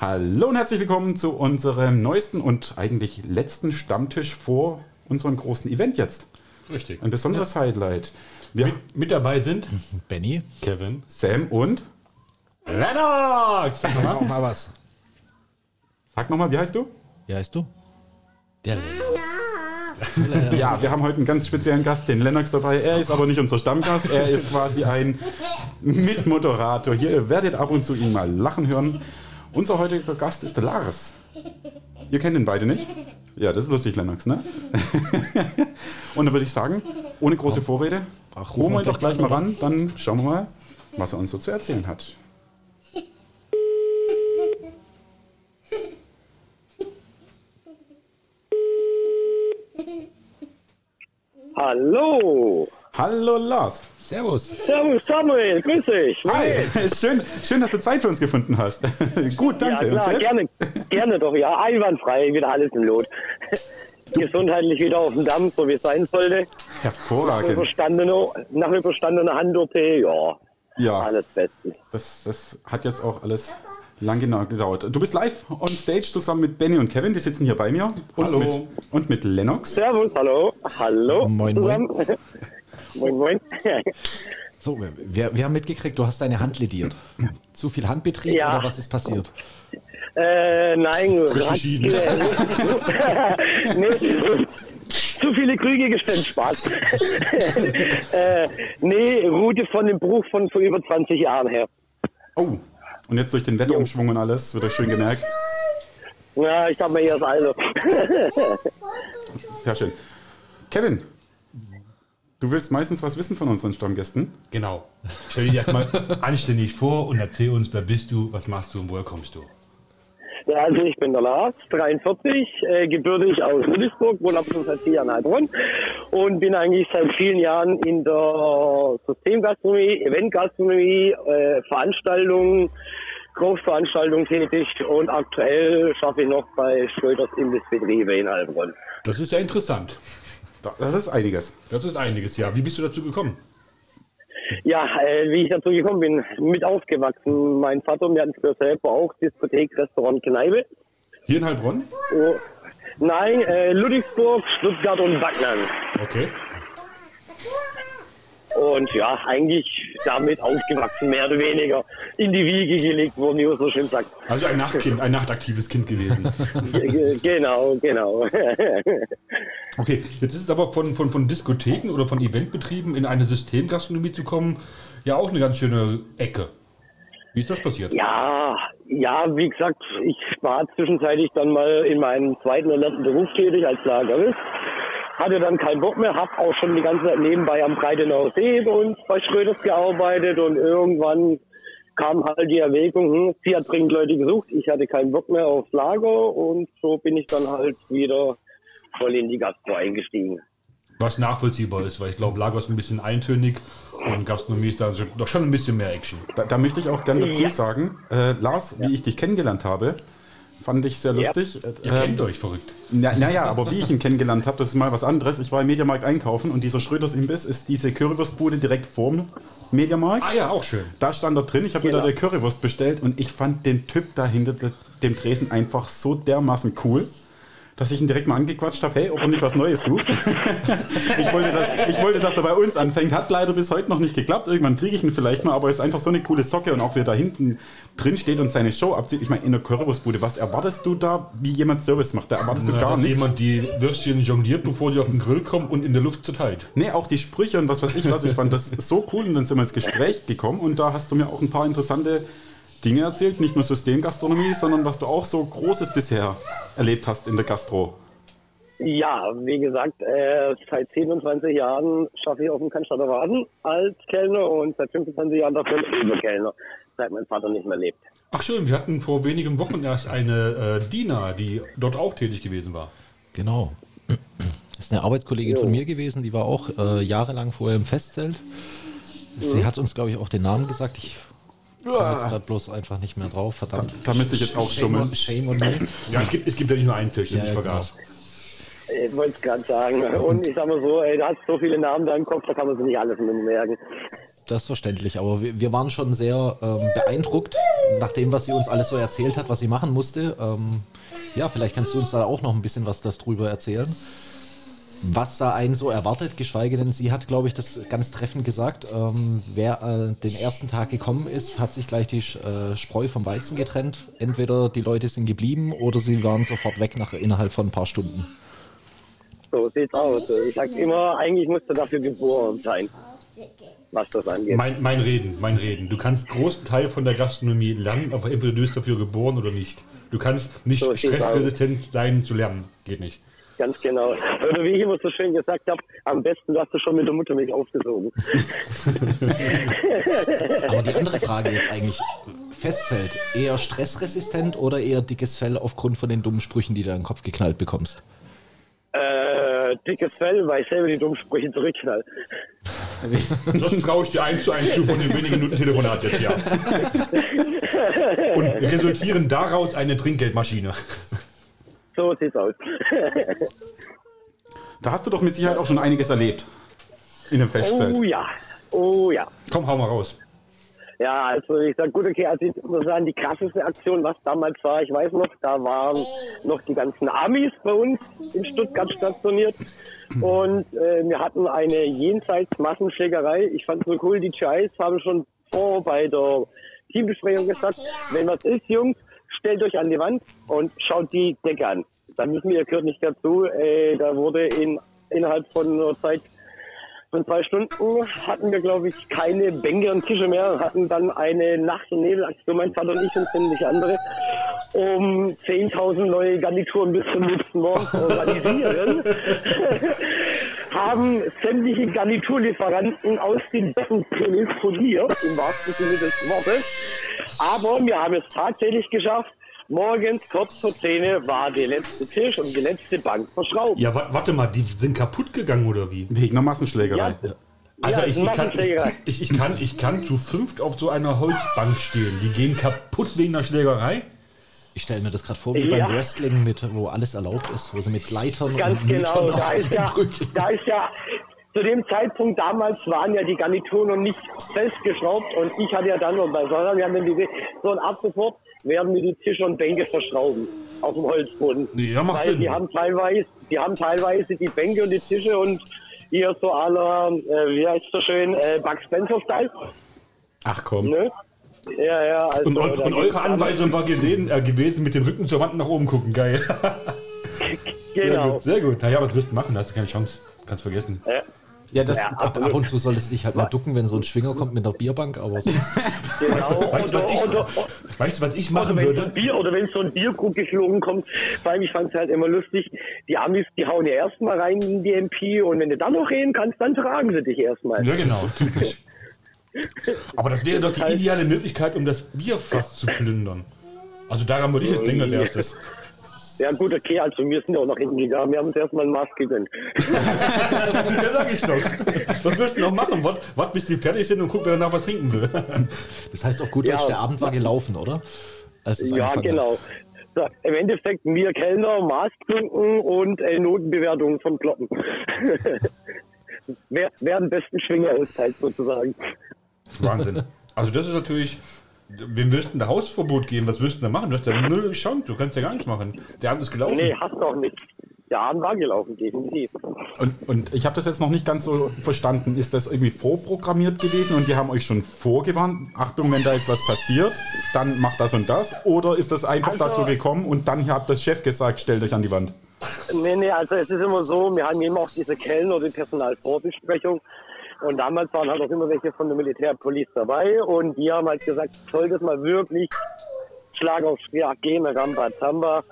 Hallo und herzlich willkommen zu unserem neuesten und eigentlich letzten Stammtisch vor unserem großen Event jetzt. Richtig. Ein besonderes Highlight. Wir Mit, mit dabei sind Benny? Kevin, Sam und Lennox. Sag mal. Mal was. sag nochmal, wie heißt du? Wie heißt du? Der Ja, wir haben heute einen ganz speziellen Gast, den Lennox dabei. Er ist aber nicht unser Stammgast, er ist quasi ein Mitmoderator. Hier ihr werdet ab und zu ihn mal lachen hören. Unser heutiger Gast ist der Lars. Ihr kennt ihn beide nicht? Ja, das ist lustig, Lennox, ne? und dann würde ich sagen, ohne große Vorrede, Ach, holen wir ihn rufen wir doch gleich mal ran, dann schauen wir mal, was er uns so zu erzählen hat. Hallo! Hallo Lars. Servus. Servus Samuel, grüß dich! Hi, schön, schön, dass du Zeit für uns gefunden hast. Gut, danke. Ja klar, gerne, gerne doch, ja, einwandfrei, wieder alles im Lot. Gesundheitlich wieder auf dem Damm, so wie es sein sollte. Hervorragend. Nach überstandener Hand-OP, ja, Ja, alles Beste. das, das hat jetzt auch alles lang genau gedauert. Du bist live on stage zusammen mit Benny und Kevin, die sitzen hier bei mir. Und Hallo. Mit, und mit Lennox. Servus, hallo, hallo Moin, zusammen. moin, moin. So, wir, wir haben mitgekriegt, du hast deine Hand lediert. Zu viel Handbetrieb Ja. oder was ist passiert? äh, nein, Frisch geschieden. nee, zu viele Krüge gestellt, Spaß. äh, nee, Route von dem Bruch von vor über 20 Jahren her. Oh, und jetzt durch den Wetterumschwung und alles, wird euch schön gemerkt. Ja, ich sag mal eher das Alter. Sehr schön. Kevin, du willst meistens was wissen von unseren Stammgästen. Genau. Stell dich erstmal anständig vor und erzähl uns, wer bist du, was machst du und woher kommst du? Ja, also ich bin der Lars, 43, äh, gebürtig aus Ludwigsburg, wohne ab schon seit vier Jahren in Heilbronn und bin eigentlich seit vielen Jahren in der Systemgastronomie, Eventgastronomie, äh, Veranstaltungen, Großveranstaltungen tätig und aktuell schaffe ich noch bei Schröders Imbissbetriebe in Heilbronn. Das ist ja interessant. Da- Das ist einiges. Das ist einiges, ja. Wie bist du dazu gekommen? Ja, äh, wie ich dazu gekommen bin, mit aufgewachsen. Mein Vater, wir hatten früher selber auch Diskothek, Restaurant, Kneipe. Hier in Heilbronn? Oh, nein, äh, Ludwigsburg, Stuttgart und Backnang. Okay. Und ja, eigentlich damit aufgewachsen, mehr oder weniger in die Wiege gelegt worden, wie man so schön sagt. Also ein Nachtkind, ein nachtaktives Kind gewesen. Ge- genau, genau. Okay, jetzt ist es aber von, von, von Diskotheken oder von Eventbetrieben in eine Systemgastronomie zu kommen, ja auch eine ganz schöne Ecke. Wie ist das passiert? ja, ja, wie gesagt, ich war zwischenzeitlich dann mal in meinem zweiten oder letzten Beruf tätig als Lagerist. Hatte dann keinen Bock mehr, hab auch schon die ganze Zeit nebenbei am Breitenauer See bei uns bei Schröders gearbeitet und irgendwann kam halt die Erwägung, hm, sie hat dringend Leute gesucht, ich hatte keinen Bock mehr aufs Lager und so bin ich dann halt wieder voll in die Gastro eingestiegen. Was nachvollziehbar ist, weil ich glaube, Lager ist ein bisschen eintönig und Gastronomie ist da so- doch schon ein bisschen mehr Action. Da, da möchte ich auch gerne dazu Ja. sagen, äh, Lars, wie ich dich kennengelernt habe, fand ich sehr lustig. Äh, Ihr ähm, kennt euch verrückt. Na, naja, aber wie ich ihn kennengelernt habe, das ist mal was anderes. Ich war im Mediamarkt einkaufen und dieser Schröders Imbiss ist diese Currywurstbude direkt vorm Mediamarkt. Ah ja, auch schön. Da stand er drin, ich habe mir da Genau. eine Currywurst bestellt und ich fand den Typ da hinter de- dem Tresen einfach so dermaßen cool, dass ich ihn direkt mal angequatscht habe, hey, ob er nicht was Neues sucht. ich, wollte, dass, ich wollte, dass er bei uns anfängt. Hat leider bis heute noch nicht geklappt. Irgendwann kriege ich ihn vielleicht mal, aber er ist einfach so eine coole Socke und auch wie er da hinten drin steht und seine Show abzieht. Ich meine, in der Currywurstbude, was erwartest du da, wie jemand Service macht? Da erwartest du Na, gar dass nichts. jemand die Würstchen jongliert, bevor die auf den Grill kommen und in der Luft zerteilt. Nee, auch die Sprüche und was weiß ich was. Ich fand das so cool und dann sind wir ins Gespräch gekommen und da hast du mir auch ein paar interessante Dinge erzählt. Nicht nur Systemgastronomie, sondern was du auch so Großes bisher erlebt hast in der Gastro. Ja, wie gesagt, äh, seit 27 Jahren schaffe ich auf dem Cannstatter Waden als Kellner und seit 25 Jahren davon Überkellner, seit mein Vater nicht mehr lebt. Ach schön, wir hatten vor wenigen Wochen erst eine äh, Dina, die dort auch tätig gewesen war. Genau. Das ist eine Arbeitskollegin von mir gewesen, die war auch äh, jahrelang vorher im Festzelt. Sie hat uns, glaube ich, auch den Namen gesagt. Ich komme jetzt gerade bloß einfach nicht mehr drauf, verdammt. Da müsste ich jetzt auch schummeln. shame on me. Ja, es gibt, es gibt ja nicht nur einen Tisch, den Ja, ich vergaß. Ich wollte es gerade sagen. Und ich sag mal so, ey, da hat so viele Namen da im Kopf, da kann man sich nicht alles mehr merken. das ist verständlich, aber wir, wir waren schon sehr ähm, beeindruckt, nach dem, was sie uns alles so erzählt hat, was sie machen musste. Ähm, ja, vielleicht kannst du uns da auch noch ein bisschen was darüber erzählen. Was da einen so erwartet, geschweige denn, sie hat, glaube ich, das ganz treffend gesagt. Ähm, wer äh, den ersten Tag gekommen ist, hat sich gleich die äh, Spreu vom Weizen getrennt. Entweder die Leute sind geblieben oder sie waren sofort weg nach, innerhalb von ein paar Stunden. So sieht's aus. Ich sag immer, eigentlich musst du dafür geboren sein, was das angeht. Mein, mein Reden, mein Reden. Du kannst großen Teil von der Gastronomie lernen, aber entweder du bist dafür geboren oder nicht. Du kannst nicht So stressresistent sein zu lernen. Geht nicht. Ganz genau. Oder wie ich immer so schön gesagt habe, am besten hast du schon mit der Muttermilch aufgesogen. Aber die andere Frage jetzt eigentlich, Festzelt, eher stressresistent oder eher dickes Fell aufgrund von den dummen Sprüchen, die du in den Kopf geknallt bekommst? Äh, dickes Fell, weil ich selber die dummen Sprüche zurückknall. Das traue ich dir eins zu eins zu von den wenigen Minuten Telefonat jetzt, ja. Und resultieren daraus eine Trinkgeldmaschine. So sieht's aus. Da hast du doch mit Sicherheit auch schon einiges erlebt. In einem Festzelt. Oh ja. Oh ja. Komm, hau mal raus. Ja, also ich sag gut, okay, also ich muss sagen, die krasseste Aktion, was damals war, ich weiß noch, da waren noch die ganzen Amis bei uns in Stuttgart stationiert und äh, wir hatten eine jenseits Massenschlägerei. Ich fand es so cool, die GIs haben schon vor bei der Teambesprechung gesagt, wenn was ist, Jungs, stellt euch an die Wand und schaut die Decke an. Dann müssen wir, gehört nicht dazu, äh, da wurde in, innerhalb von einer Zeit von zwei Stunden hatten wir, glaube ich, keine Bänke und Tische mehr, hatten dann eine Nacht- und Nebelaktion, mein Vater und ich und sämtliche andere, um 10.000 neue Garnituren bis zum nächsten Morgen zu organisieren. haben sämtliche Garniturlieferanten aus den Betten telefoniert, im wahrsten Sinne des Wortes. Aber wir haben es tatsächlich geschafft. Morgens kurz vor 10 war der letzte Tisch und die letzte Bank verschraubt. Ja, wa warte mal, die sind kaputt gegangen oder wie? Wegen einer Massenschlägerei. Ja, Alter, Ja, ich, ich, kann, ich, ich, kann, ich kann zu fünft auf so einer Holzbank stehen. Die gehen kaputt wegen der Schlägerei. Ich stelle mir das gerade vor wie Ja. beim Wrestling, mit, wo alles erlaubt ist, wo sie mit Leitern Ganz und genau. Müttern Da ist, ja, da ist ja, zu dem Zeitpunkt damals waren ja die Garnituren noch nicht festgeschraubt und ich hatte ja dann noch bei Sonne, wir haben dann die, so ein ab sofort werden wir die Tische und Bänke verschrauben auf dem Holzboden. Ja, macht Weil Sinn. die haben teilweise, die haben teilweise die Bänke und die Tische und hier so aller, äh, wie heißt das schön, äh, Bugs Spencer Style, Ach komm. ne? Ja, ja. Also, Und, eu und eure Anweisung war gesehen, äh, gewesen, mit dem Rücken zur Wand nach oben gucken. Geil. Sehr Genau. gut, sehr gut. Naja, was wirst du machen? Da hast du keine Chance. Kannst vergessen. Ja, Ja, das, Ja, Ab, ab und zu solltest du dich halt mal ducken, wenn so ein Schwinger kommt mit einer Bierbank, aber sonst, genau. Weißt du, was ich, Oder- oder- weißt du, was ich Oder machen wenn, so ein würde? Bier, oder wenn so ein Bierkrug geflogen kommt, vor allem ich fand es halt immer lustig, die Amis, die hauen ja erstmal rein in die MP und wenn du dann noch reden kannst, dann tragen sie dich erstmal. Ja, genau, typisch. Aber das wäre doch die ideale Möglichkeit, um das Bierfass zu plündern. Also daran würde ich jetzt denken als erstes. Ja gut, okay, also wir sind ja auch nach hinten gegangen, wir haben uns erstmal ein Maß gegönnt. Ja, sag ich doch. Was wirst du noch machen? Wart, wart bis die fertig sind und guck, wer danach was trinken will. das heißt auf gut Ja. Deutsch, der Abend war gelaufen, oder? Ja, genau. So, Im Endeffekt wir Kellner, Maß trinken und äh, Notenbewertungen von Kloppen. wer, wer den besten Schwinger austeilt sozusagen. Wahnsinn. Also das ist natürlich... Wem wirst du da Hausverbot geben? Was wirst du denn da machen? Du hast ja null Chance. Du kannst ja gar nichts machen. Der Abend ist gelaufen. Nee, hast du auch nicht. Der Abend war gelaufen, definitiv. Und, und ich habe das jetzt noch nicht ganz so verstanden. Ist das irgendwie vorprogrammiert gewesen und die haben euch schon vorgewarnt? Achtung, wenn da jetzt was passiert, dann macht das und das? Oder ist das einfach Also- dazu gekommen und dann hat das Chef gesagt, stellt euch an die Wand? Nee, nee, also es ist immer so, wir haben immer auch diese Kellner- oder die Personalvorbesprechung. Und damals waren halt auch immer welche von der Militärpolice dabei. Und die haben halt gesagt, soll das mal wirklich Schlag auf Schlag gehen, Rambazamba,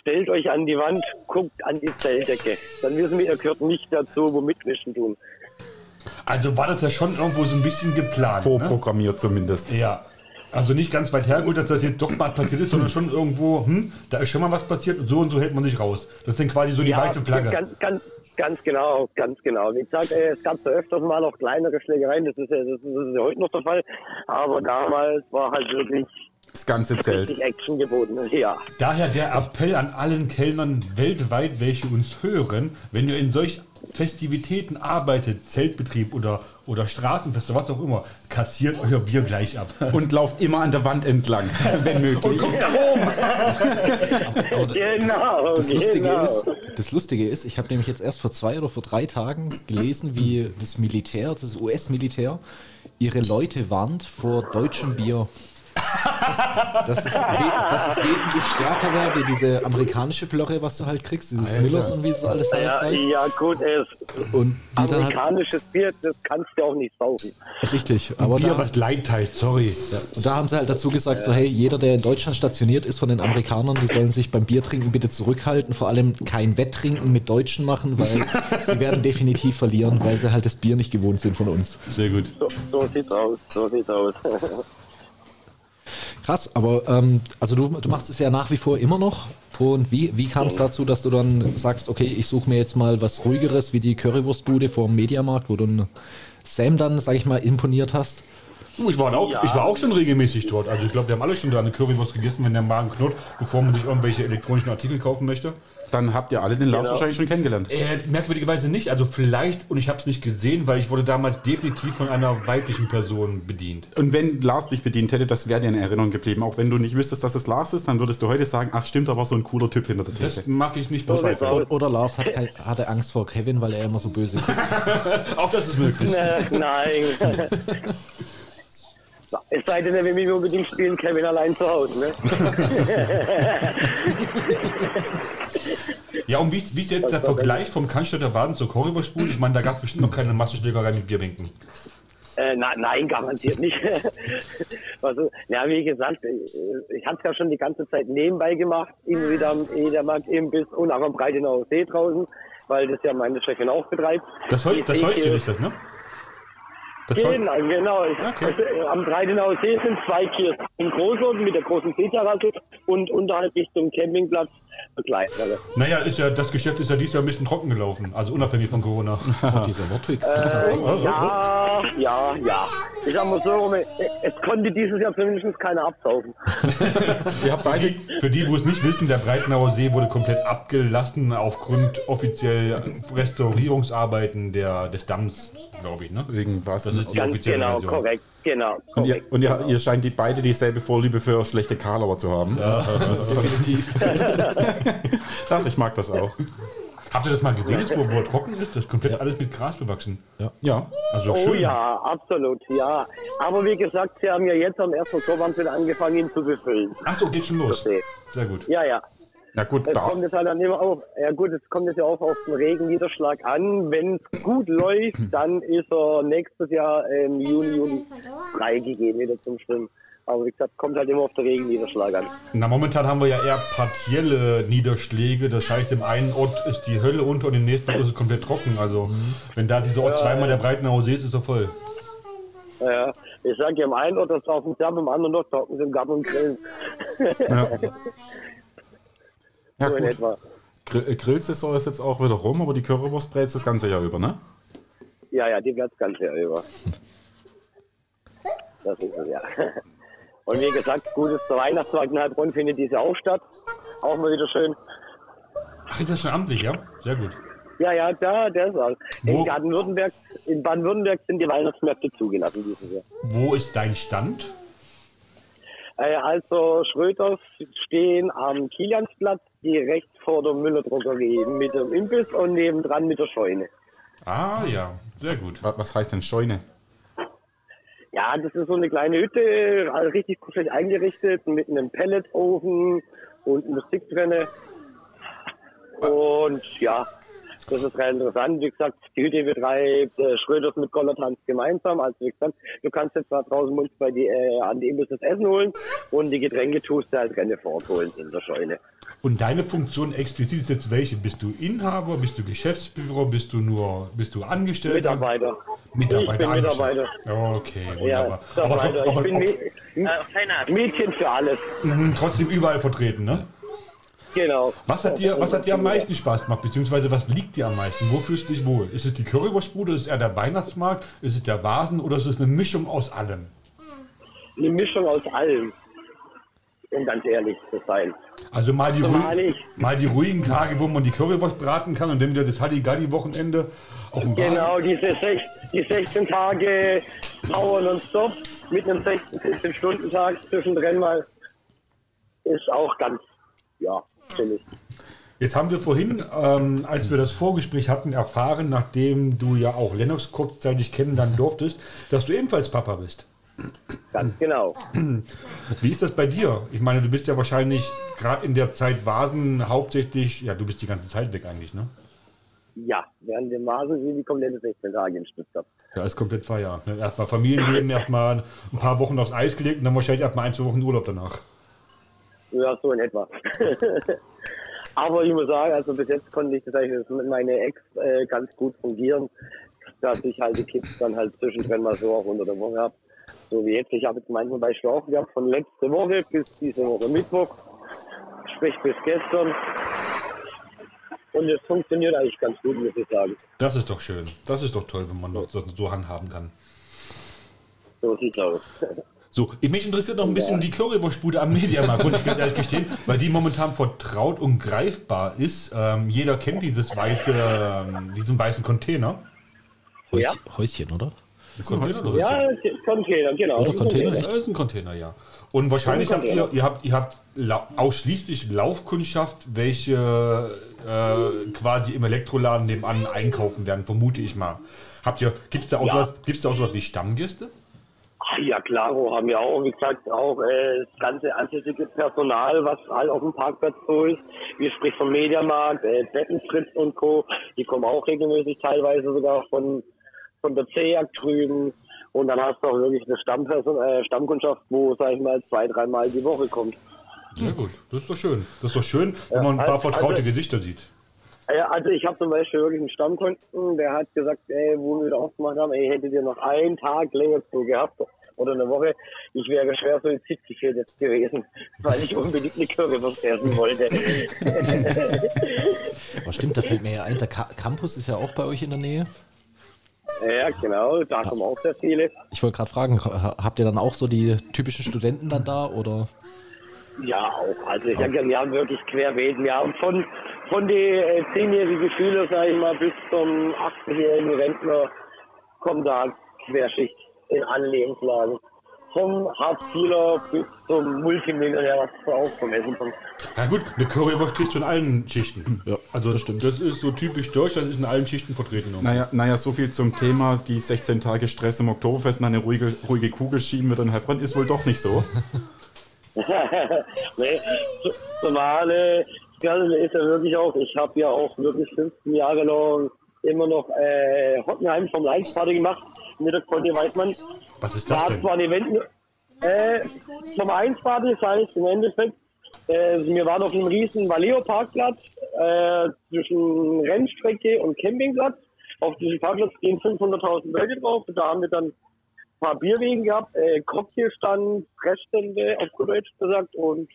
stellt euch an die Wand, guckt an die Zelldecke. Dann wissen wir, ihr gehört nicht dazu, wo Mitwischen tun. Also war das ja schon irgendwo so ein bisschen geplant. Ne? Vorprogrammiert zumindest. Ja. Also nicht ganz weit hergeholt, dass das jetzt doch mal passiert ist, sondern schon irgendwo, hm, da ist schon mal was passiert und so und so hält man sich raus. Das sind quasi so die weiße Flagge. Ganz, ganz, ganz genau, ganz genau. Wie gesagt, äh, es gab so öfters mal auch kleinere Schlägereien, das ist, ja, das ist, das ist ja heute noch der Fall. Aber damals war halt wirklich Das ganze Zelt. richtig Action geboten. Ja. Daher der Appell an allen Kellnern weltweit, welche uns hören, wenn ihr in solch Festivitäten arbeitet, Zeltbetrieb oder, oder Straßenfest oder was auch immer, kassiert euer Bier gleich ab. Und lauft immer an der Wand entlang, wenn möglich. Genau, Das Lustige, genau. ist, das Lustige ist, ich habe nämlich jetzt erst vor zwei oder vor drei Tagen gelesen, wie das Militär, das US-Militär, ihre Leute warnt vor deutschem Bier. Dass, dass, es, dass es wesentlich stärker wäre wie diese amerikanische Plörre, was du halt kriegst, dieses Millers und wie es alles heißt. Ja, ja, gut, es Und halt, amerikanisches Bier, das kannst du auch nicht saufen. richtig, aber Bier, da, was Leid heißt, sorry. und da haben sie halt dazu gesagt, so hey, jeder, der in Deutschland stationiert ist von den Amerikanern, die sollen sich beim Biertrinken bitte zurückhalten, vor allem kein Wetttrinken mit Deutschen machen, weil sie werden definitiv verlieren, weil sie halt das Bier nicht gewohnt sind von uns. Sehr gut. So, so sieht's aus, so sieht's aus. Krass, aber ähm, also du, du machst es ja nach wie vor immer noch. Und wie, wie kam es dazu, dass du dann sagst, okay, ich suche mir jetzt mal was ruhigeres wie die Currywurstbude vor dem Mediamarkt, wo du einen Sam dann, sag ich mal, imponiert hast? Du, Ich war, auch, Ja. ich war auch schon regelmäßig dort. Also ich glaube, wir haben alle schon da eine Currywurst gegessen, wenn der Magen knurrt, bevor man sich irgendwelche elektronischen Artikel kaufen möchte. Dann habt ihr alle den Lars Genau. wahrscheinlich schon kennengelernt. Äh, merkwürdigerweise nicht. Also vielleicht, und ich habe es nicht gesehen, weil ich wurde damals definitiv von einer weiblichen Person bedient. Und wenn Lars dich bedient hätte, das wäre dir in Erinnerung geblieben. Auch wenn du nicht wüsstest, dass es Lars ist, dann würdest du heute sagen, ach stimmt, da war so ein cooler Typ hinter der Das Theke. mag ich nicht bezweifeln. aus. Oder Lars hat kein, hatte Angst vor Kevin, weil er immer so böse guckt. Auch das ist möglich. Äh, Nein. Es sei denn, er will mich unbedingt spielen, Kevin allein zu Hause. Ne? Ja, und wie ist, wie ist jetzt der Vergleich vom Cannstatter Baden zur Currywurstbude? Ich meine, da gab es bestimmt noch keine Massenschlägerei mit Bierbänken. Äh, na, nein, garantiert nicht. also, ja, wie gesagt, ich, ich habe es ja schon die ganze Zeit nebenbei gemacht, immer wieder am Edermarkt Imbiss und auch am Breitenauer See draußen, weil das ja meine Chefin auch betreibt. Das, Hol das Häuschen ist das, ne? Das Genau, genau. Okay. Also, äh, am Breitenauer See sind zwei Kiosken. Ein großer mit der großen Seeterrasse und unterhalb Richtung Campingplatz eine kleinere. naja, ist ja, das Geschäft ist ja dieses Jahr ein bisschen trocken gelaufen. Also unabhängig von Corona. Oh, dieser Wortwitz. Ja, ja, ja. Ich sag mal so, äh, es konnte dieses Jahr zumindest keiner absaufen. Ihr habt beide, Für die, wo es nicht wissen, der Breitenauer See wurde komplett abgelassen aufgrund offiziell Restaurierungsarbeiten der, des Damms, glaube ich. Ne? irgendwas. Das ist die Ganz offizielle genau, Version. korrekt. Genau. Und, ihr, und ihr, ihr scheint die beide dieselbe Vorliebe für schlechte Karlauer zu haben. Definitiv. Ach, ich mag das auch. Habt ihr das mal gesehen, jetzt, wo, wo er trocken ist? Das ist komplett alles mit Gras bewachsen. Ja. Also Oh schön. ja, absolut, ja. Aber wie gesagt, sie haben ja jetzt am 1. Oktober angefangen, ihn zu befüllen. Achso, geht schon los. Sehr gut. Ja, ja. Na gut, Es da, kommt jetzt halt dann immer auf, ja gut, es kommt jetzt ja auch auf den Regenniederschlag an. Wenn es gut läuft, dann ist er nächstes Jahr im Juni, Juli freigegeben wieder zum Schwimmen. Aber wie gesagt, kommt halt immer auf den Regenniederschlag an. Na, momentan haben wir ja eher partielle Niederschläge. Das heißt, im einen Ort ist die Hölle unter und im nächsten Ort ist es komplett trocken. Also, wenn da dieser Ort zweimal der Breitenauer See ist, ist er voll. Ja, ich sage ja, im einen Ort das auf dem Damm, im anderen Ort trocken sie im Garten und grillen. ja. ja So in gut. etwa. Grill äh, Grillsaison ist jetzt auch wieder rum, aber die Currywurst brät das ganze Jahr über, ne? Ja, ja, die wird ganz sehr über. Das ist es, ja. Und wie gesagt, gutes Weihnachtsmarkt in Heilbronn findet dieses Jahr auch statt. Auch mal wieder schön. Ach, ist das schon amtlich, ja? Sehr gut. Ja, ja, da, der ist auch. In Baden-Württemberg, in Baden-Württemberg sind die Weihnachtsmärkte zugelassen dieses Jahr. Wo ist dein Stand? Äh, also Schröders stehen am Kiliansplatz direkt vor der Müller-Drogerie mit dem Imbiss und nebendran mit der Scheune. Ah, ja. Sehr gut. Wa- Was heißt denn Scheune? Ja, das ist so eine kleine Hütte, also richtig kuschelig eingerichtet, mit einem Pelletofen und Musik drinne. Und ja, das ist recht interessant. Wie gesagt, die Hütte betreibt äh, Schröders mit Gollertanz gemeinsam. Also wie gesagt, du kannst jetzt da draußen uns bei die, äh, an die Imbiss das Essen holen und die Getränke tust du halt Renne fortholen in der Scheune. Und deine Funktion explizit ist jetzt welche? Bist du Inhaber? Bist du Geschäftsführer? Bist du nur, bist du Angestellter? Mitarbeiter. Mitarbeiter. Ich bin. Mitarbeiter. Okay, Ja, wunderbar. aber, Mitarbeiter. aber, Ich bin aber, Mä- Mädchen für alles. mhm, trotzdem überall vertreten, ne? Genau. Was hat dir, was hat dir am meisten Spaß gemacht? Beziehungsweise was liegt dir am meisten? Wo fühlst du dich wohl? Ist es die Currywurstbude? Ist es eher der Weihnachtsmarkt? Ist es der Vasen? Oder ist es eine Mischung aus allem? Eine Mischung aus allem. um ganz ehrlich zu sein. Also mal die, Zumal ruhigen, mal die ruhigen Tage, wo man die Currywurst braten kann und dann wieder das Halligalli-Wochenende auf dem Rasen. Genau, diese sech, die 16 Tage Power nonstop mit einem 16-Stunden-Tag zwischendrin mal ist auch ganz, ja, chillig. Jetzt haben wir vorhin, ähm, als wir das Vorgespräch hatten, erfahren, nachdem du ja auch Lennox kurzzeitig kennenlernen durftest, dass du ebenfalls Papa bist. Ganz genau. Wie ist das bei dir? Ich meine, du bist ja wahrscheinlich gerade in der Zeit Vasen hauptsächlich, ja, du bist die ganze Zeit weg eigentlich, ne? Ja, während dem Maßen sind die komplette 16 Tage in Stuttgart. Ja, ist komplett Feierabend. Ne? Erstmal Familienleben, erstmal ein paar Wochen aufs Eis gelegt und dann wahrscheinlich erstmal ein, zwei Wochen Urlaub danach. Ja, so in etwa. Aber ich muss sagen, also bis jetzt konnte ich das eigentlich mit meiner Ex äh, ganz gut fungieren, dass ich halt die Kids dann halt zwischendrin mal so auch unter der Woche habe. So wie jetzt. Ich habe jetzt manchmal Beispiel auch gehabt von letzte Woche bis diese Woche Mittwoch, sprich bis gestern. Und es funktioniert eigentlich ganz gut, muss ich sagen. Das ist doch schön. Das ist doch toll, wenn man das so, so handhaben kann. So sieht's aus. So, mich interessiert noch ein bisschen die Currywurstbude am Mediamarkt, muss ich ganz ehrlich gestehen, weil die momentan vertraut und greifbar ist. Ähm, jeder kennt dieses weiße, ähm, diesen weißen Container. Häus Ja. Häuschen, oder? Container oder Ja, Container, genau. Oder Container, Das echt? ist ein Container, ja. Und wahrscheinlich Ein habt ihr, ihr habt, ihr habt lau ausschließlich Laufkundschaft, welche äh, quasi im Elektroladen nebenan einkaufen werden, vermute ich mal. Habt ihr, gibt es da auch Ja. sowas, gibt's da auch sowas wie Stammgäste? Ach ja, klaro, haben wir auch, wie gesagt, auch äh, das ganze ansässige Personal, was halt auf dem Parkplatz so ist, wie sprich vom Mediamarkt, äh, Bettenfritz und Co., die kommen auch regelmäßig, teilweise sogar von, von der CEAG drüben. Und dann hast du auch wirklich eine Stammperson, äh, Stammkundschaft, wo, sag ich mal, zwei, dreimal die Woche kommt. Sehr gut, das ist doch schön. Das ist doch schön, wenn man ein paar also- vertraute also- Gesichter sieht. Ja, also ich habe zum Beispiel wirklich einen Stammkunden, der hat gesagt, ey, wo wir wieder aufgemacht haben, ey, hättet ihr noch einen Tag länger zu gehabt oder eine Woche, ich wäre schwer suizidgefährdet jetzt gewesen, weil ich unbedingt eine Currywurst essen wollte. Aber stimmt, da fällt mir ja ein, der Ca Campus ist ja auch bei euch in der Nähe. ja, genau, da kommen auch sehr viele. Ich wollte gerade fragen, ha- habt ihr dann auch so die typischen Studenten dann da oder? Ja, auch. Also ich sag ja, wir haben wirklich querbeet. Wir haben von, von den äh, 10-jährigen Schüler, sag ich mal, bis zum 80-jährigen Rentner kommt da Querschicht in allen Lebenslagen. Vom Hartz-IVer bis zum Multimillionär, was du auch vom Essen kommt. Ja gut, eine Currywurst kriegst du in allen Schichten. Ja, also das stimmt. Das ist so typisch deutsch, das ist in allen Schichten vertreten. Naja, naja, so viel zum Thema, die 16 Tage Stress im Oktoberfest und eine ruhige, ruhige Kugel schieben wir dann Heilbronn, ist wohl doch nicht so. nee, zu- zumal äh, das Ganze ist ja wirklich auch, ich habe ja auch wirklich 15 Jahre lang immer noch äh, Hockenheim vom Leinsparty gemacht mit der Conti Weißmann. Was ist Da das hat denn? zwar ein Event, äh, vom Einsparty, das heißt im Endeffekt, äh, wir waren auf einem riesen Valeo-Parkplatz äh, zwischen Rennstrecke und Campingplatz. Auf diesem Parkplatz gehen 500.000 Leute drauf. Da haben wir dann ein paar Bierwegen gehabt, äh, Cocktailstand, Fressstände, auf gut Deutsch gesagt. Und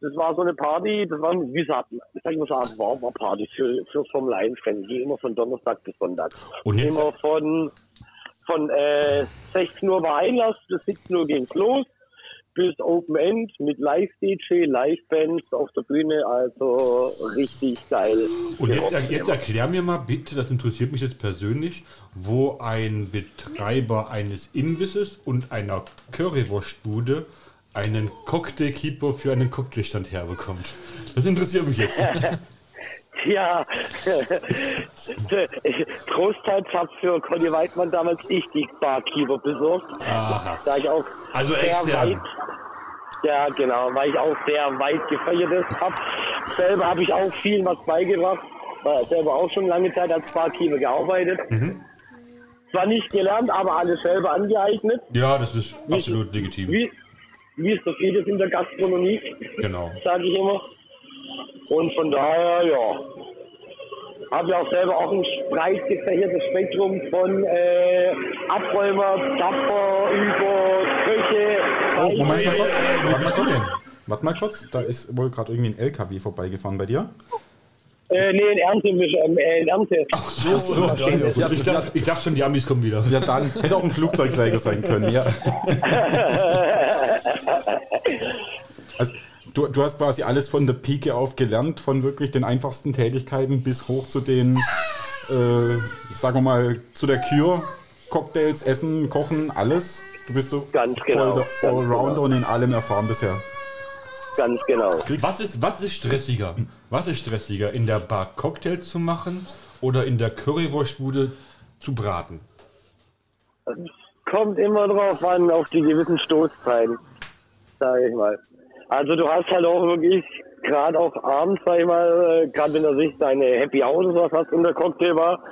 das war so eine Party, das war, wie gesagt, ich sag mal so eine Warmer-Party für, für Formel 1-Rennen, die immer von Donnerstag bis Sonntag. Und jetzt- Immer von, von äh, 16 Uhr war Einlass, bis 17 Uhr ging's los, bis Open End mit Live-DJ, Live-Bands auf der Bühne, also richtig geil. Und jetzt, jetzt erklär mir mal bitte, das interessiert mich jetzt persönlich, wo ein Betreiber eines Imbisses und einer Currywurstbude einen Cocktailkeeper für einen Cocktailstand herbekommt. Das interessiert mich jetzt. Ja, großteils habe für Conny Weidmann damals ich die Barkeeper besorgt. Aha. Da ich auch Also sehr extern. weit, ja genau, weil ich auch sehr weit gefeiertes habe. Selber habe ich auch viel was beigebracht, war selber auch schon lange Zeit als Barkeeper gearbeitet. Mhm. Zwar nicht gelernt, aber alles selber angeeignet, Ja, das ist absolut legitim. wie, wie es so vieles in der Gastronomie, Genau. sage ich immer. Und von daher, ja, habe ich auch selber auch ein breit gefächertes Spektrum von äh, Abräumer, Tapper, über Köche. Oh, Moment mal kurz. Warte mal kurz. Warte mal kurz, da ist wohl gerade irgendwie ein LKW vorbeigefahren bei dir. Äh, nee, in Ernte, äh, in Ernte. So, so, ja, ich, dachte, ich dachte schon, die Amis kommen wieder. Ja, dann hätte auch ein Flugzeugträger sein können, ja. Also du, du hast quasi alles von der Pike auf gelernt, von wirklich den einfachsten Tätigkeiten bis hoch zu den, äh, sagen wir mal, zu der Kür, Cocktails, Essen, Kochen, alles. Du bist so Ganz voll genau, der ganz Allrounder genau. und in allem erfahren bisher. Ganz genau. Was ist, was ist stressiger? Was ist stressiger? In der Bar Cocktails zu machen oder in der Currywurstbude zu braten? Kommt immer drauf an, auf die gewissen Stoßzeiten, sage ich mal. Also du hast halt auch wirklich, gerade auch abends, sag ich mal, äh, gerade wenn du sich deine Happy Hour oder sowas hast in der Cocktailbar,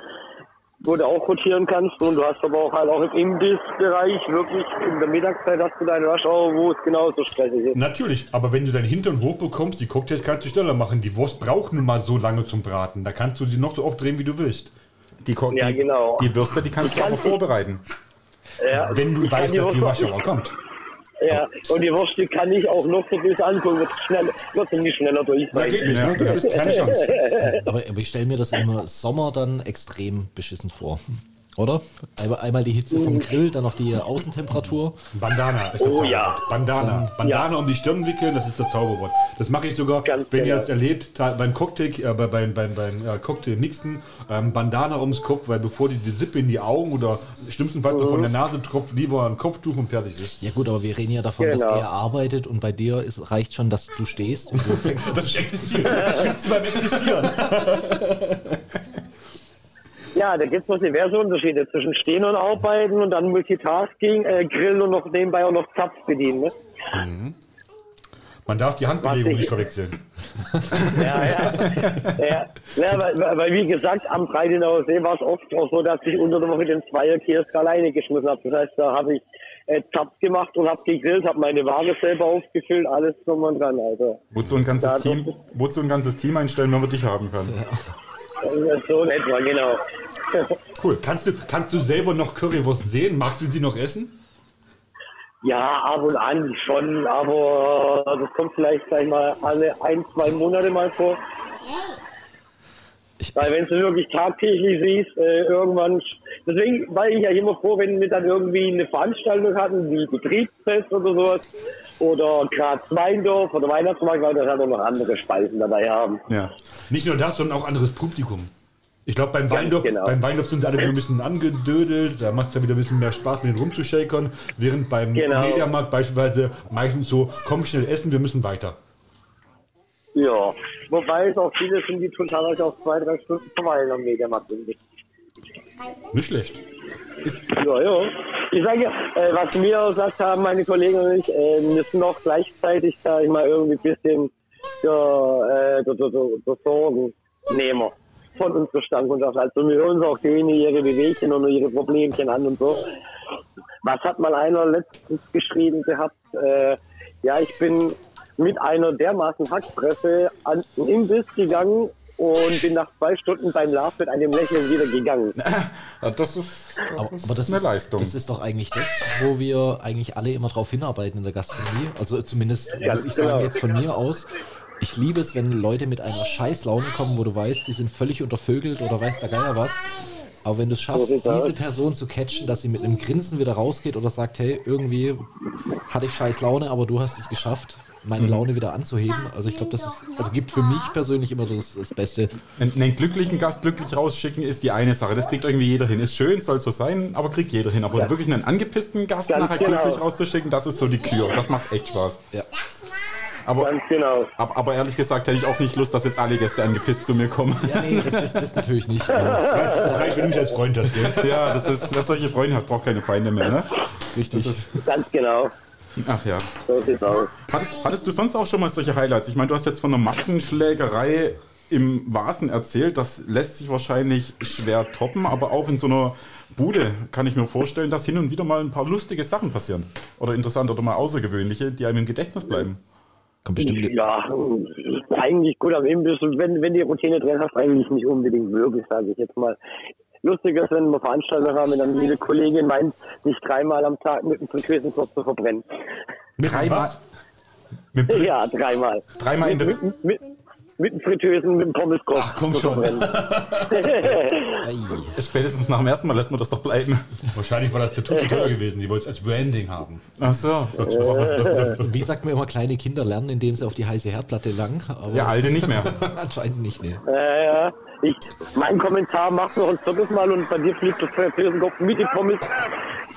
wo du auch rotieren kannst und du hast aber auch halt auch im Imbissbereich wirklich in der Mittagszeit hast du deine Rush Hour, wo es genauso stressig ist. Natürlich, aber wenn du deinen Hintern hochbekommst, die Cocktails kannst du schneller machen. Die Wurst braucht nun mal so lange zum Braten. Da kannst du sie noch so oft drehen, wie du willst. Die, Ko- Ja, die, genau. die Würste, die kannst du kann- auch vorbereiten. Ja, Wenn du weißt, dass die Rush Hour kommt. Ja, und die Wurst, die kann ich auch noch so bis angucken, wird schnell, wird nicht schneller durch Da geht nicht, Ja. ne? Das ist keine Chance. Aber, aber ich stelle mir das im Sommer dann extrem beschissen vor. Oder? Einmal, einmal die Hitze vom Grill, dann noch die Außentemperatur. Bandana ist das Oh, ja. Bandana. Bandana um die Stirn wickeln, das ist das Zauberwort. Das mache ich sogar, Ganz wenn ihr genau. es erlebt, beim Cocktail, äh, bei- beim, beim, beim äh, Cocktail mixen, ähm, Bandana ums Kopf, weil bevor die, die Sippe in die Augen oder schlimmstenfalls noch von der Nase tropft, lieber ein Kopftuch und fertig ist. Ja gut, aber wir reden ja davon, dass Genau. er arbeitet und bei dir ist, reicht schon, dass du stehst und du fängst an zu existiert. Das beim Existieren. Ja, da gibt es noch diverse Unterschiede zwischen Stehen und Arbeiten und dann Multitasking, äh, Grillen und noch nebenbei auch noch Zapf bedienen. Ne? Man darf die Handbewegung nicht verwechseln. Ja, ja. ja, ja weil, weil- wie gesagt, am Breitenauer See war es oft auch so, dass ich unter der Woche den Zweierkiosk alleine geschmissen habe. Das heißt, da habe ich äh, Zapf gemacht und habe gegrillt, habe meine Ware selber aufgefüllt, alles drum und dran. Also Wozu ein ganzes Ja, Team, wozu ein ganzes Team einstellen, wenn man dich haben kann. äh, so in etwa, genau. Cool. Kannst du, kannst du selber noch Currywurst sehen? Magst du sie noch essen? Ja, ab und an schon, aber das kommt vielleicht, sag ich mal, alle ein, zwei Monate mal vor. Ich, Weil wenn du wirklich tagtäglich siehst, äh, irgendwann, deswegen war ich ja immer froh, wenn wir dann irgendwie eine Veranstaltung hatten, wie Betriebsfest oder sowas, oder Graz Weindorf oder Weihnachtsmarkt, weil wir dann auch noch andere Speisen dabei haben. Ja. Nicht nur das, sondern auch anderes Publikum. Ich glaube, beim Weindorf, genau. beim Weindorf sind sie alle wieder ein bisschen angedödelt. Da macht es ja wieder ein bisschen mehr Spaß, mit denen rumzushakern. Während beim Genau. Mediamarkt beispielsweise meistens so, komm schnell essen, wir müssen weiter. Ja, wobei es auch viele sind, die total auch zwei, drei Stunden verweilen am Mediamarkt. sind. Nicht schlecht. Ja, ja. Ich sage ja, äh, was auch gesagt haben, meine Kollegen und ich, äh, müssen auch gleichzeitig, sag ich mal, irgendwie ein bisschen äh, der, der, der, der Sorgennehmer von unserer Standkundschaft. Also wir hören uns auch denen ihre Bewegchen und ihre Problemchen an und so. Was hat mal einer letztens geschrieben gehabt? Äh, ja, ich bin mit einer dermaßen Hackpresse an den Imbiss gegangen und bin nach zwei Stunden beim Lars mit einem Lächeln wieder gegangen. Ja, Das ist, das aber, ist aber das, eine ist, Leistung. das ist doch eigentlich das, wo wir eigentlich alle immer drauf hinarbeiten in der Gastronomie. Also zumindest Ganz muss ich sagen genau. jetzt von mir aus. Ich liebe es, wenn Leute mit einer scheiß Laune kommen, wo du weißt, die sind völlig untervögelt oder weiß der Geier was. Aber wenn du es schaffst, diese Person zu catchen, dass sie mit einem Grinsen wieder rausgeht oder sagt, hey, irgendwie hatte ich scheiß Laune, aber du hast es geschafft, meine Mhm. Laune wieder anzuheben. Also ich glaube, das ist, also gibt für mich persönlich immer das, das Beste. Einen, einen glücklichen Gast glücklich rausschicken ist die eine Sache. Das kriegt irgendwie jeder hin. Ist schön, soll so sein, aber kriegt jeder hin. Aber wirklich einen angepissten Gast Ganz nachher genau. glücklich rauszuschicken, das ist so die Kür. Das macht echt Spaß. Ja. Aber, Ganz genau. aber, aber ehrlich gesagt hätte ich auch nicht Lust, dass jetzt alle Gäste angepisst zu mir kommen. Ja, nee, das ist das natürlich nicht. Das reicht, wenn du mich als Freund hast, gell? Ja, das ist, wer solche Freunde hat, braucht keine Feinde mehr, ne? richtig. Das ist, Ganz genau. Ach ja. So sieht's aus. Hattest, hattest du sonst auch schon mal solche Highlights? Ich meine, du hast jetzt von einer Massenschlägerei im Vasen erzählt. Das lässt sich wahrscheinlich schwer toppen, aber auch in so einer Bude kann ich mir vorstellen, dass hin und wieder mal ein paar lustige Sachen passieren. Oder interessante oder mal außergewöhnliche, die einem im Gedächtnis bleiben. Kommt bestimmt. Ja, eigentlich gut am Imbiss. Wenn, wenn die Routine drin hast, eigentlich nicht unbedingt wirklich, sage ich jetzt mal. Lustig ist, wenn wir Veranstaltungen haben, wenn dann jede Kollegin meint, sich dreimal am Tag mit einem Fritteusenkopf zu verbrennen. Mit Dreimal. Mit, Ja, dreimal. dreimal in der, Mit, mit, mit dem Fritösen, mit dem Pommeskorb. Ach, komm schon. Spätestens nach dem ersten Mal lässt man das doch bleiben. Wahrscheinlich war das der zu teuer gewesen. Die wollten es als Branding haben. Ach so. Wie sagt man immer, kleine Kinder lernen, indem sie auf die heiße Herdplatte lang. Aber Ja, alte nicht mehr. anscheinend nicht, ne. Ja, ja. Ich, mein Kommentar macht noch ein viertes Mal und bei dir fliegt das Fritösenkopf mit dem Pommes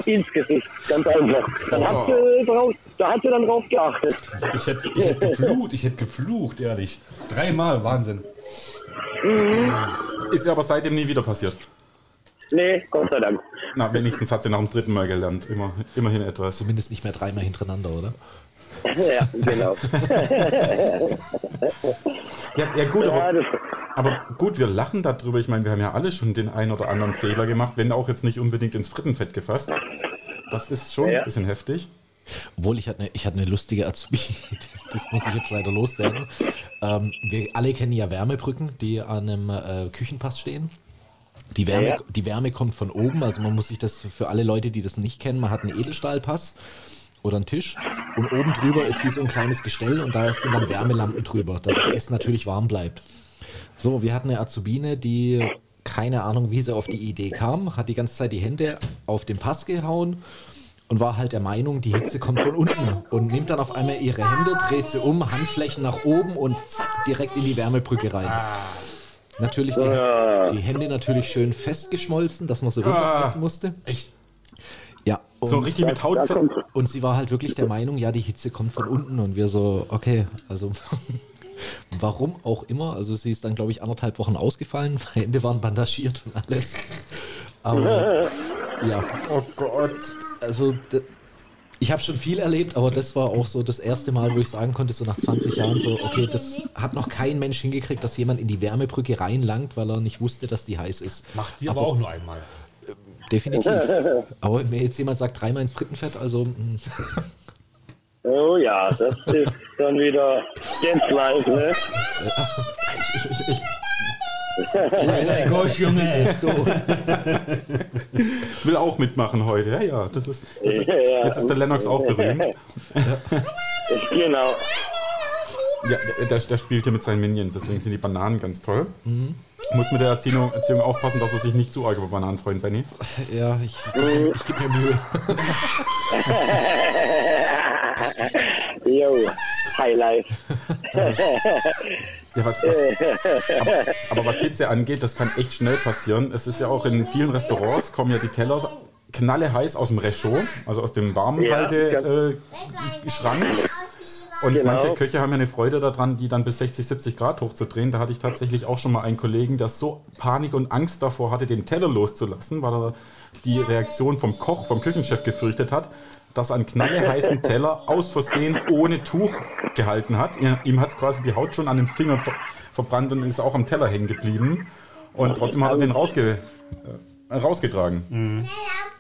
ins Gesicht. Ganz einfach. Dann hat sie drauf, da hat sie dann drauf geachtet. Ich hätte, ich hätte geflucht, ich hätte geflucht, ehrlich. Dreimal, Wahnsinn. Ist ja aber seitdem nie wieder passiert. Nee, Gott sei Dank. Na, wenigstens hat sie nach dem dritten Mal gelernt. Immer, immerhin etwas. Zumindest nicht mehr dreimal hintereinander, oder? Ja, genau. Ja, ja gut, aber, aber gut, wir lachen darüber. Ich meine, wir haben ja alle schon den einen oder anderen Fehler gemacht, wenn auch jetzt nicht unbedingt ins Frittenfett gefasst. Das ist schon Ja. ein bisschen heftig. Obwohl, ich hatte eine, ich hatte eine lustige Azubi, das muss ich jetzt leider loswerden. Ähm, wir alle kennen ja Wärmebrücken, die an einem äh, Küchenpass stehen. Die Wärme, Ja. die Wärme kommt von oben, also man muss sich das für- für alle Leute, die das nicht kennen, man hat einen Edelstahlpass oder einen Tisch und oben drüber ist wie so ein kleines Gestell und da sind dann Wärmelampen drüber, dass das Essen natürlich warm bleibt. So, wir hatten eine Azubine, die keine Ahnung, wie sie auf die Idee kam, hat die ganze Zeit die Hände auf den Pass gehauen und war halt der Meinung, die Hitze kommt von unten und nimmt dann auf einmal ihre Hände, dreht sie um, Handflächen nach oben und zack, direkt in die Wärmebrücke rein. Natürlich die, die Hände natürlich schön festgeschmolzen, dass man sie runterpressen musste. Echt? Ja, und, So richtig mit kommt und sie war halt wirklich der Meinung, ja, die Hitze kommt von unten und wir so, okay, also warum auch immer. Also sie ist dann, glaube ich, anderthalb Wochen ausgefallen, Hände waren bandagiert und alles. Aber ja, Oh Gott. also ich habe schon viel erlebt, aber das war auch so das erste Mal, wo ich sagen konnte, so nach 20 Jahren, so, okay, das hat noch kein Mensch hingekriegt, dass jemand in die Wärmebrücke reinlangt, weil er nicht wusste, dass die heiß ist. Macht die aber, auch nur einmal. Definitiv. Aber wenn mir jetzt jemand sagt, dreimal ins Frittenfett, also mm, Oh ja, das ist dann wieder ganz live, ne? Ich, ich, ich Alter, Gosh, Junge. will auch mitmachen heute. Ja, ja, das ist. Jetzt ist, Ja, ja. jetzt ist der Lennox auch berühmt. Genau. Ja, der, der spielt hier mit seinen Minions, deswegen sind die Bananen ganz toll. Muss mit der Erziehung, Erziehung aufpassen, dass er sich nicht zu arg über Bananen freut, Benny. ja, ich, ich gebe mir Mühe. Jo, Highlight. Ja, was, was, aber, aber was Hitze angeht, das kann echt schnell passieren. Es ist ja auch in vielen Restaurants, kommen ja die Teller knalle heiß aus dem Rechot, also aus dem Warmhalteschrank. Äh, Schrank. Und Genau. manche Köche haben ja eine Freude daran, die dann bis 60, 70 Grad hochzudrehen. Da hatte ich tatsächlich auch schon mal einen Kollegen, der so Panik und Angst davor hatte, den Teller loszulassen, weil er die Reaktion vom Koch, vom Küchenchef gefürchtet hat, dass er einen knalleheißen Teller aus Versehen ohne Tuch gehalten hat. Ihm hat quasi die Haut schon an den Fingern ver verbrannt und ist auch am Teller hängen geblieben. Und trotzdem hat er den rausge äh, rausgetragen.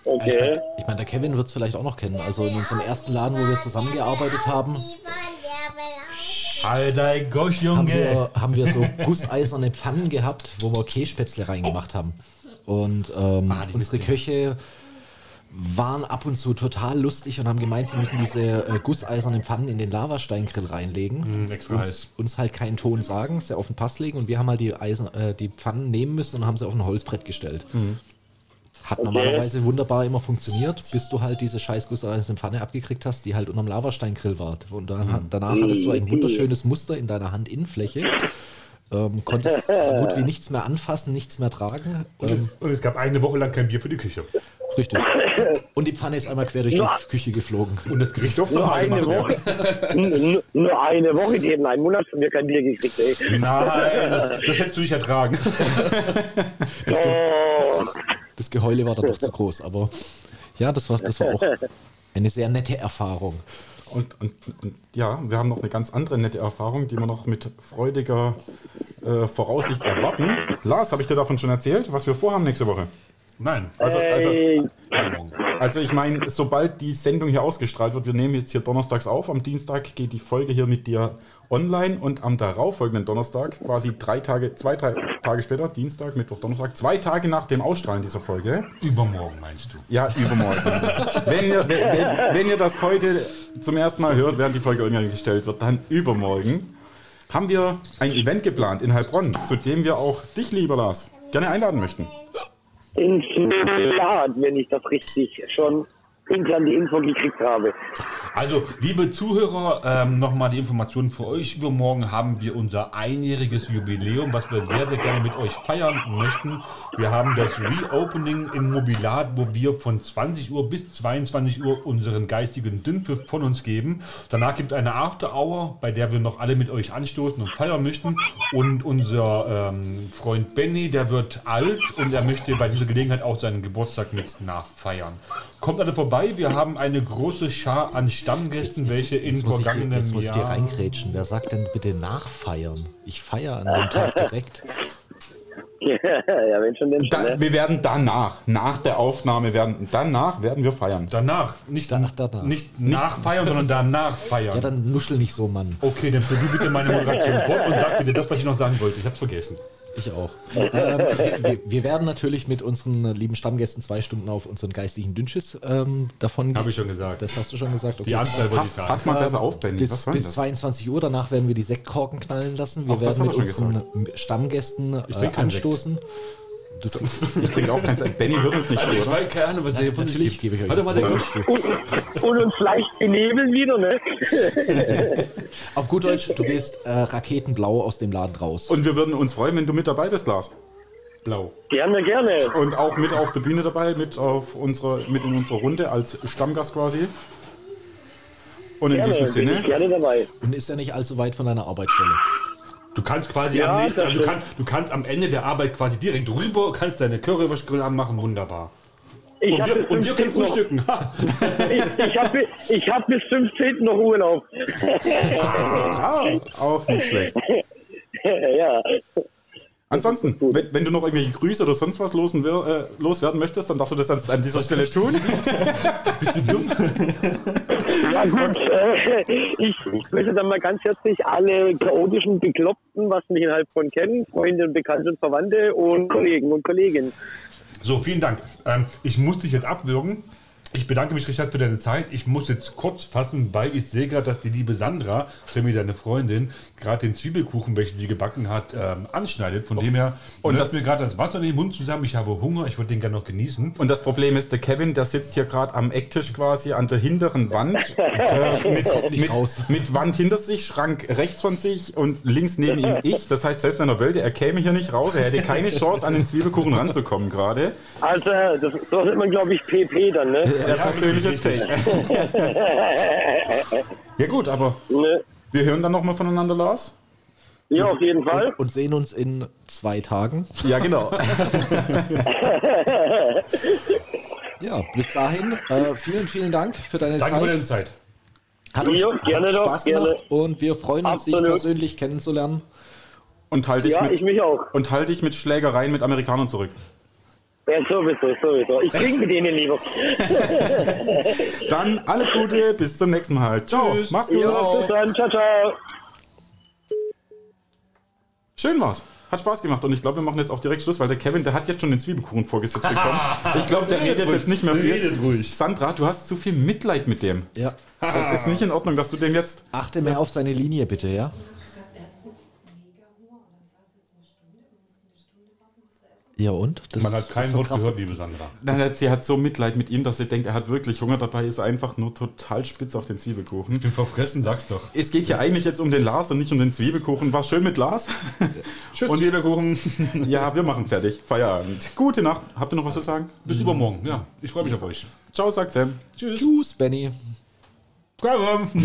Okay. Ich meine, der Kevin wird es vielleicht auch noch kennen. Also in unserem ersten Laden, wo wir zusammengearbeitet haben, Alter, Gosh, haben Junge. wir, haben wir so gusseiserne Pfannen gehabt, wo wir Kässpätzle reingemacht haben. Und ähm, Ah, unsere. Köche waren ab und zu total lustig und haben gemeint, sie müssen diese äh, gusseisernen Pfannen in den Lavasteinkrill reinlegen. Mm, extra heiß. uns, uns halt keinen Ton sagen, sie auf den Pass legen und wir haben halt die, Eisen, äh, die Pfannen nehmen müssen und haben sie auf ein Holzbrett gestellt. Hat normalerweise wunderbar immer funktioniert, bis du halt diese scheiß gusseiserne Pfanne abgekriegt hast, die halt unterm Lavasteinkrill war. Und dann, danach hattest du ein wunderschönes Muster in deiner Handinnenfläche. Ähm, konntest so gut wie nichts mehr anfassen, nichts mehr tragen. Ähm, Und es gab eine Woche lang kein Bier für die Küche. richtig. Und die Pfanne ist einmal quer durch die Küche geflogen. Und das Gericht durfte Nur eine Woche. werden. Nur eine Woche, die hätten einen Monat von mir kein Bier gekriegt, ey. Nein, das, das hättest du nicht ertragen. Oh, Das Geheule war dann doch zu groß, aber ja, das war, das war auch eine sehr nette Erfahrung. Und, und, und ja, wir haben noch eine ganz andere nette Erfahrung, die wir noch mit freudiger äh, Voraussicht erwarten. Lars, habe ich dir davon schon erzählt, was wir vorhaben nächste Woche? Nein. Also, also, also ich meine, sobald die Sendung hier ausgestrahlt wird, wir nehmen jetzt hier donnerstags auf, am Dienstag geht die Folge hier mit dir online und am darauffolgenden Donnerstag, quasi drei Tage, zwei, drei Tage später, Dienstag, Mittwoch, Donnerstag, zwei Tage nach dem Ausstrahlen dieser Folge, Übermorgen meinst du? Ja, übermorgen. wenn, ihr, wenn, wenn, wenn ihr das heute zum ersten Mal hört, während die Folge online gestellt wird, dann übermorgen, haben wir ein Event geplant in Heilbronn, zu dem wir auch dich, lieber Lars, gerne einladen möchten. Ins Laden, wenn ich das richtig schon intern die Info gekriegt habe. Also, liebe Zuhörer, ähm, nochmal die Informationen für euch. Übermorgen haben wir unser einjähriges Jubiläum, was wir sehr, sehr gerne mit euch feiern möchten. Wir haben das Reopening im Mobilat, wo wir von 20 Uhr bis 22 Uhr unseren geistigen Dünnpfiff von uns geben. Danach gibt es eine After Hour, bei der wir noch alle mit euch anstoßen und feiern möchten. Und unser ähm, Freund Benny, der wird alt und er möchte bei dieser Gelegenheit auch seinen Geburtstag mit nachfeiern. Kommt alle vorbei, wir haben eine große Schar an Stammgästen, welche in vergangenen jetzt muss ich dir Jahren... reingrätschen. Wer sagt denn bitte nachfeiern? Ich feiere an dem Tag direkt. ja, wenn schon, denn schon. Da, Ne? wir werden danach, nach der Aufnahme, werden, danach werden wir feiern. Danach, nicht, Danach, danach. nicht nachfeiern, sondern danach feiern. Ja, dann nuschel nicht so, Mann. okay, dann führ du bitte meine Moderation fort und sag bitte das, was ich noch sagen wollte. Ich hab's vergessen. Ich auch. ähm, wir, wir, werden natürlich mit unseren lieben Stammgästen zwei Stunden auf unseren geistigen Dünnschiss ähm, davon Habe ich schon gesagt. Das hast du schon gesagt. Okay. Die Anzahl wollte ich Pass, sagen. pass mal besser auf, Benny. bis, bis denn das? 22 Uhr. Danach werden wir die Sektkorken knallen lassen. Wir Auch das werden mit er unseren Stammgästen äh, trinke keinen Anstoßen. Ich trinke auch keins. Benny hört uns nicht Also so, ich weiß keine Ahnung, was der von sich gebe ich euch Warte mal, der zu. Und uns leicht benebeln wieder, ne? Auf gut Deutsch, du gehst äh, raketenblau aus dem Laden raus. Und wir würden uns freuen, wenn du mit dabei bist, Lars. Blau. Gerne, gerne. Und auch mit auf der Bühne dabei, mit, auf unsere, mit in unserer Runde als Stammgast quasi. Und in Gerne, diesem bin Sinne, ich gerne dabei. Und ist ja nicht allzu weit von deiner Arbeitsstelle. Du kannst quasi Ja, am, das also du, kannst, du kannst am Ende der Arbeit quasi direkt rüber, kannst deine Currywurstgrill anmachen, wunderbar. Ich Und habe wir, und wir können 15. noch- frühstücken. Ich, ich hab, ich hab bis 15. noch Urlaub. ah, auch nicht schlecht. ja. Ansonsten, wenn, wenn du noch irgendwelche Grüße oder sonst was losen, äh, loswerden möchtest, dann darfst du das an, an dieser Stelle tun. Bist du dumm? Ja gut, äh, ich, ich möchte dann mal ganz herzlich alle chaotischen Bekloppten, was mich in Heilbronn kennen, Freunde und Bekannte und Verwandte und Kollegen und Kolleginnen. So, vielen Dank. Ähm, ich muss dich jetzt abwürgen. Ich bedanke mich, Richard, für deine Zeit. Ich muss jetzt kurz fassen, weil ich sehe gerade, dass die liebe Sandra, Sammy, deine Freundin, gerade den Zwiebelkuchen, welchen sie gebacken hat, ähm, anschneidet. Von dem her Und das- das mir gerade das Wasser in den Mund zusammen. Ich habe Hunger. Ich würde den gerne noch genießen. Und das Problem ist, der Kevin, der sitzt hier gerade am Ecktisch quasi an der hinteren Wand. Äh, mit, mit, mit Wand hinter sich, Schrank rechts von sich und links neben ihm ich. Das heißt, selbst wenn er wollte, er käme hier nicht raus. Er hätte keine Chance, an den Zwiebelkuchen ranzukommen gerade. Also, das, so nennt man, glaube ich, PP dann, ne? Der persönliche Pech. ja gut, aber ne? wir hören dann nochmal voneinander, Lars. Ja, auf jeden Fall. Und sehen uns in zwei Tagen. Ja, genau. Ja, bis dahin, äh, vielen, vielen Dank für deine Danke für Zeit. deine Zeit. Hat uns, Jo, gerne hat doch, Spaß gerne. gemacht und wir freuen uns, dich Absolut. persönlich kennenzulernen. Und halte dich, Ja, ich mich auch. und halte dich mit Schlägereien mit Amerikanern zurück. Ja, sowieso, sowieso. Ich trinke mit denen lieber. Dann alles Gute, bis zum nächsten Mal. Ciao. Tschüss. Mach's gut. Ja, bis dann. Ciao, ciao. Schön war's. Hat Spaß gemacht und ich glaube, wir machen jetzt auch direkt Schluss, weil der Kevin, der hat jetzt schon den Zwiebelkuchen vorgesetzt bekommen. Ich glaube, der redet jetzt nicht mehr viel. Redet ruhig. Sandra, du hast zu viel Mitleid mit dem. Ja. Das ist nicht in Ordnung, dass du den jetzt. Achte mehr auf seine Linie, bitte, ja? gesagt, er hat mega Hunger und dann saß er jetzt eine Stunde und musste eine Stunde warten, bis er essen. Ja, und? Das, Man hat kein Wort gehört, liebe Sandra. Nein, Sie hat so Mitleid mit ihm, dass sie denkt, er hat wirklich Hunger. Dabei ist er einfach nur total spitz auf den Zwiebelkuchen. Ich bin verfressen, sag's doch. Es geht ja eigentlich jetzt um den Lars und nicht um den Zwiebelkuchen. War schön mit Lars. Tschüss, Und- Zwiebelkuchen. Ja, wir machen fertig. Feierabend. Gute Nacht. Habt ihr noch was zu sagen? Bis übermorgen. Ja, ich freue mich auf euch. Ciao, sagt Sam. Tschüss. Tschüss, Benny. Quorum.